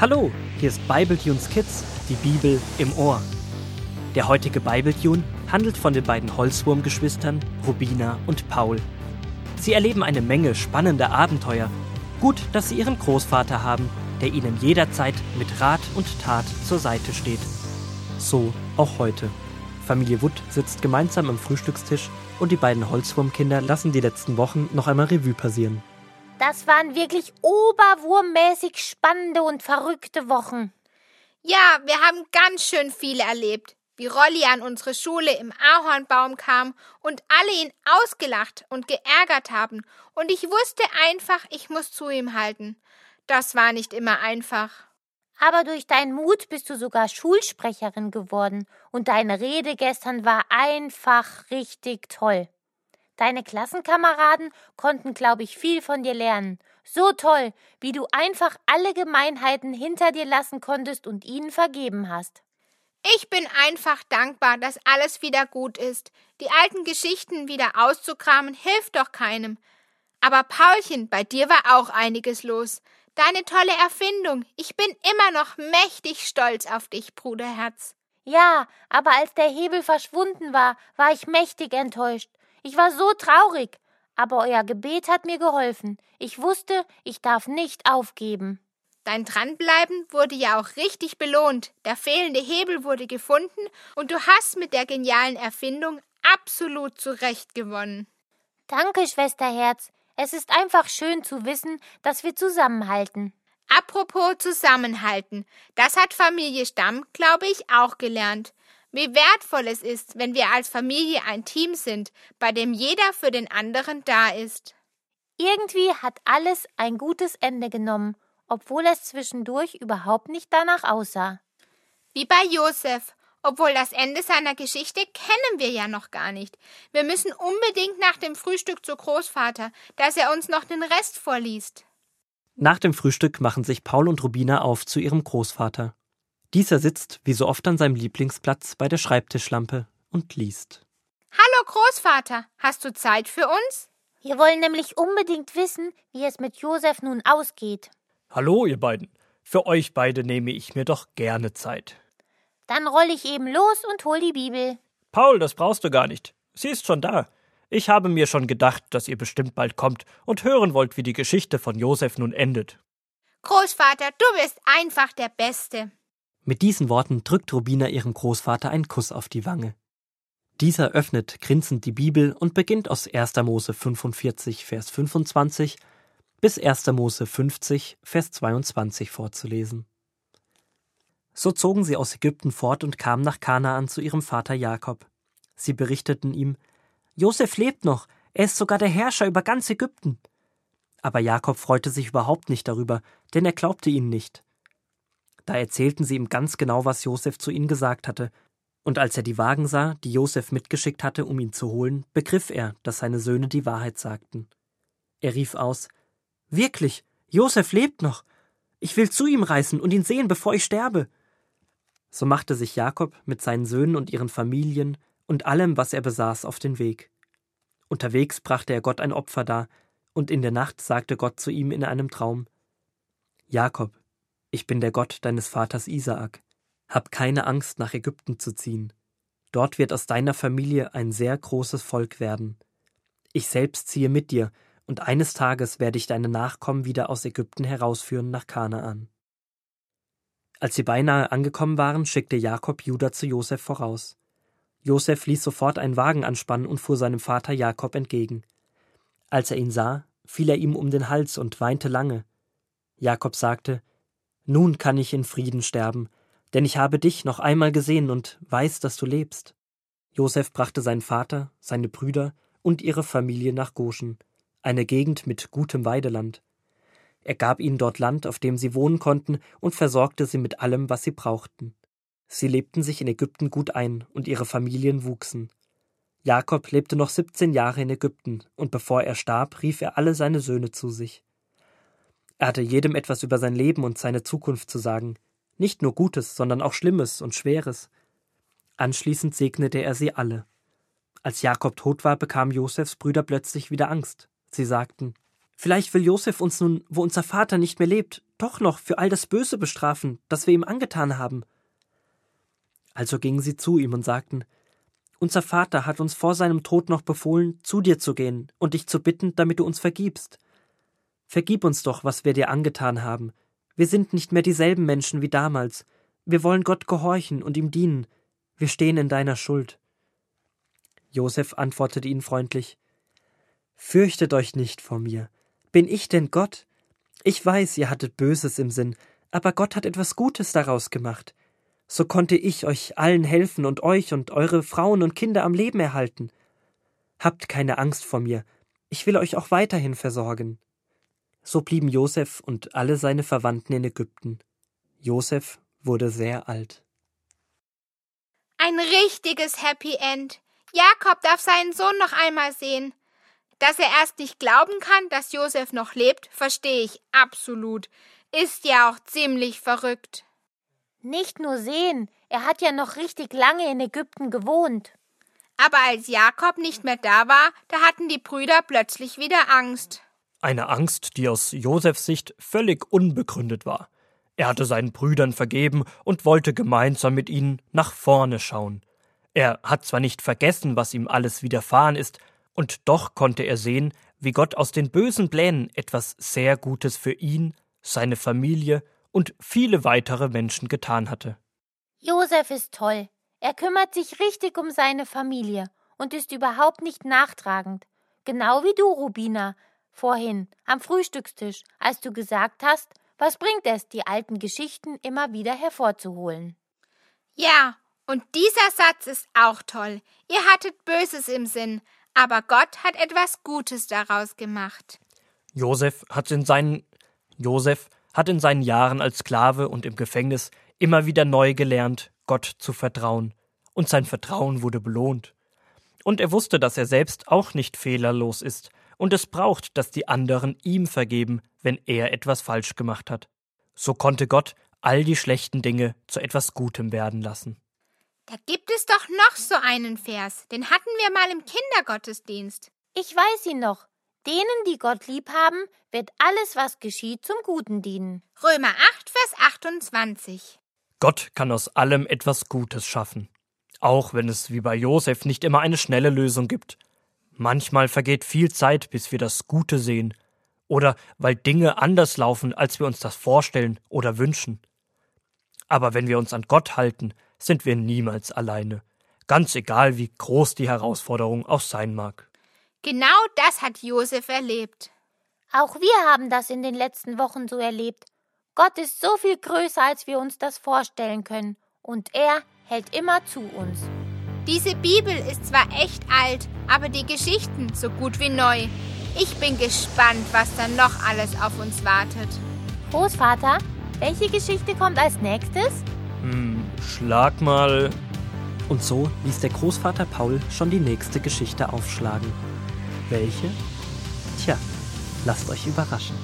Hallo, hier ist Bibletunes Kids, die Bibel im Ohr. Der heutige Bibletune handelt von den beiden Holzwurmgeschwistern Rubina und Paul. Sie erleben eine Menge spannender Abenteuer. Gut, dass sie ihren Großvater haben, der ihnen jederzeit mit Rat und Tat zur Seite steht. So auch heute. Familie Wood sitzt gemeinsam am Frühstückstisch und die beiden Holzwurmkinder lassen die letzten Wochen noch einmal Revue passieren. Das waren wirklich oberwurmmäßig spannende und verrückte Wochen. Ja, wir haben ganz schön viel erlebt. Wie Rolli an unsere Schule im Ahornbaum kam und alle ihn ausgelacht und geärgert haben. Und ich wusste einfach, ich muss zu ihm halten. Das war nicht immer einfach. Aber durch deinen Mut bist du sogar Schulsprecherin geworden und deine Rede gestern war einfach richtig toll. Deine Klassenkameraden konnten, glaube ich, viel von dir lernen. So toll, wie du einfach alle Gemeinheiten hinter dir lassen konntest und ihnen vergeben hast. Ich bin einfach dankbar, dass alles wieder gut ist. Die alten Geschichten wieder auszukramen hilft doch keinem. Aber Paulchen, bei dir war auch einiges los. Deine tolle Erfindung. Ich bin immer noch mächtig stolz auf dich, Bruderherz. Ja, aber als der Hebel verschwunden war, war ich mächtig enttäuscht. Ich war so traurig, aber euer Gebet hat mir geholfen. Ich wusste, ich darf nicht aufgeben. Dein Dranbleiben wurde ja auch richtig belohnt. Der fehlende Hebel wurde gefunden und du hast mit der genialen Erfindung absolut zurecht gewonnen. Danke, Schwesterherz. Es ist einfach schön zu wissen, dass wir zusammenhalten. Apropos zusammenhalten. Das hat Familie Stamm, glaube ich, auch gelernt. Wie wertvoll es ist, wenn wir als Familie ein Team sind, bei dem jeder für den anderen da ist. Irgendwie hat alles ein gutes Ende genommen, obwohl es zwischendurch überhaupt nicht danach aussah. Wie bei Josef. Obwohl das Ende seiner Geschichte kennen wir ja noch gar nicht. Wir müssen unbedingt nach dem Frühstück zu Großvater, dass er uns noch den Rest vorliest. Nach dem Frühstück machen sich Paul und Rubina auf zu ihrem Großvater. Dieser sitzt, wie so oft an seinem Lieblingsplatz, bei der Schreibtischlampe und liest. Hallo Großvater, hast du Zeit für uns? Wir wollen nämlich unbedingt wissen, wie es mit Josef nun ausgeht. Hallo, ihr beiden. Für euch beide nehme ich mir doch gerne Zeit. Dann roll ich eben los und hol die Bibel. Paul, das brauchst du gar nicht. Sie ist schon da. Ich habe mir schon gedacht, dass ihr bestimmt bald kommt und hören wollt, wie die Geschichte von Josef nun endet. Großvater, du bist einfach der Beste. Mit diesen Worten drückt Rubina ihrem Großvater einen Kuss auf die Wange. Dieser öffnet grinsend die Bibel und beginnt aus 1. Mose 45, Vers 25 bis 1. Mose 50, Vers 22 vorzulesen. So zogen sie aus Ägypten fort und kamen nach Kanaan zu ihrem Vater Jakob. Sie berichteten ihm, Josef lebt noch, er ist sogar der Herrscher über ganz Ägypten. Aber Jakob freute sich überhaupt nicht darüber, denn er glaubte ihnen nicht. Da erzählten sie ihm ganz genau, was Josef zu ihnen gesagt hatte, und als er die Wagen sah, die Josef mitgeschickt hatte, um ihn zu holen, begriff er, dass seine Söhne die Wahrheit sagten. Er rief aus Wirklich, Josef lebt noch. Ich will zu ihm reisen und ihn sehen, bevor ich sterbe. So machte sich Jakob mit seinen Söhnen und ihren Familien und allem, was er besaß, auf den Weg. Unterwegs brachte er Gott ein Opfer dar, und in der Nacht sagte Gott zu ihm in einem Traum Jakob, ich bin der Gott deines Vaters Isaak. Hab keine Angst, nach Ägypten zu ziehen. Dort wird aus deiner Familie ein sehr großes Volk werden. Ich selbst ziehe mit dir, und eines Tages werde ich deine Nachkommen wieder aus Ägypten herausführen nach Kanaan. Als sie beinahe angekommen waren, schickte Jakob Judah zu Josef voraus. Josef ließ sofort einen Wagen anspannen und fuhr seinem Vater Jakob entgegen. Als er ihn sah, fiel er ihm um den Hals und weinte lange. Jakob sagte, nun kann ich in Frieden sterben, denn ich habe dich noch einmal gesehen und weiß, dass du lebst. Josef brachte seinen Vater, seine Brüder und ihre Familie nach Goshen, eine Gegend mit gutem Weideland. Er gab ihnen dort Land, auf dem sie wohnen konnten, und versorgte sie mit allem, was sie brauchten. Sie lebten sich in Ägypten gut ein, und ihre Familien wuchsen. Jakob lebte noch siebzehn Jahre in Ägypten, und bevor er starb, rief er alle seine Söhne zu sich. Er hatte jedem etwas über sein Leben und seine Zukunft zu sagen, nicht nur Gutes, sondern auch Schlimmes und Schweres. Anschließend segnete er sie alle. Als Jakob tot war, bekamen Josefs Brüder plötzlich wieder Angst. Sie sagten, Vielleicht will Josef uns nun, wo unser Vater nicht mehr lebt, doch noch für all das Böse bestrafen, das wir ihm angetan haben. Also gingen sie zu ihm und sagten, Unser Vater hat uns vor seinem Tod noch befohlen, zu dir zu gehen und dich zu bitten, damit du uns vergibst. Vergib uns doch, was wir dir angetan haben. Wir sind nicht mehr dieselben Menschen wie damals. Wir wollen Gott gehorchen und ihm dienen. Wir stehen in deiner Schuld. Josef antwortete ihnen freundlich Fürchtet euch nicht vor mir. Bin ich denn Gott? Ich weiß, ihr hattet Böses im Sinn, aber Gott hat etwas Gutes daraus gemacht. So konnte ich euch allen helfen und euch und eure Frauen und Kinder am Leben erhalten. Habt keine Angst vor mir, ich will euch auch weiterhin versorgen. So blieben Josef und alle seine Verwandten in Ägypten. Josef wurde sehr alt. Ein richtiges Happy End. Jakob darf seinen Sohn noch einmal sehen. Dass er erst nicht glauben kann, dass Josef noch lebt, verstehe ich absolut. Ist ja auch ziemlich verrückt. Nicht nur sehen, er hat ja noch richtig lange in Ägypten gewohnt. Aber als Jakob nicht mehr da war, da hatten die Brüder plötzlich wieder Angst. Eine Angst, die aus Josefs Sicht völlig unbegründet war. Er hatte seinen Brüdern vergeben und wollte gemeinsam mit ihnen nach vorne schauen. Er hat zwar nicht vergessen, was ihm alles widerfahren ist, und doch konnte er sehen, wie Gott aus den bösen Plänen etwas sehr Gutes für ihn, seine Familie und viele weitere Menschen getan hatte. Josef ist toll. Er kümmert sich richtig um seine Familie und ist überhaupt nicht nachtragend. Genau wie du, Rubina, vorhin am Frühstückstisch, als du gesagt hast, was bringt es, die alten Geschichten immer wieder hervorzuholen. Ja, und dieser Satz ist auch toll. Ihr hattet Böses im Sinn, aber Gott hat etwas Gutes daraus gemacht. Josef hat in seinen Josef hat in seinen Jahren als Sklave und im Gefängnis immer wieder neu gelernt, Gott zu vertrauen, und sein Vertrauen wurde belohnt. Und er wusste, dass er selbst auch nicht fehlerlos ist, und es braucht, dass die anderen ihm vergeben, wenn er etwas falsch gemacht hat. So konnte Gott all die schlechten Dinge zu etwas Gutem werden lassen. Da gibt es doch noch so einen Vers, den hatten wir mal im Kindergottesdienst. Ich weiß ihn noch. Denen, die Gott lieb haben, wird alles, was geschieht, zum Guten dienen. Römer 8, Vers 28. Gott kann aus allem etwas Gutes schaffen. Auch wenn es wie bei Josef nicht immer eine schnelle Lösung gibt. Manchmal vergeht viel Zeit, bis wir das Gute sehen. Oder weil Dinge anders laufen, als wir uns das vorstellen oder wünschen. Aber wenn wir uns an Gott halten, sind wir niemals alleine, ganz egal wie groß die Herausforderung auch sein mag. Genau das hat Josef erlebt. Auch wir haben das in den letzten Wochen so erlebt. Gott ist so viel größer, als wir uns das vorstellen können, und er hält immer zu uns. Diese Bibel ist zwar echt alt, aber die Geschichten so gut wie neu. Ich bin gespannt, was dann noch alles auf uns wartet. Großvater, welche Geschichte kommt als nächstes? Hm, schlag mal. Und so ließ der Großvater Paul schon die nächste Geschichte aufschlagen. Welche? Tja, lasst euch überraschen.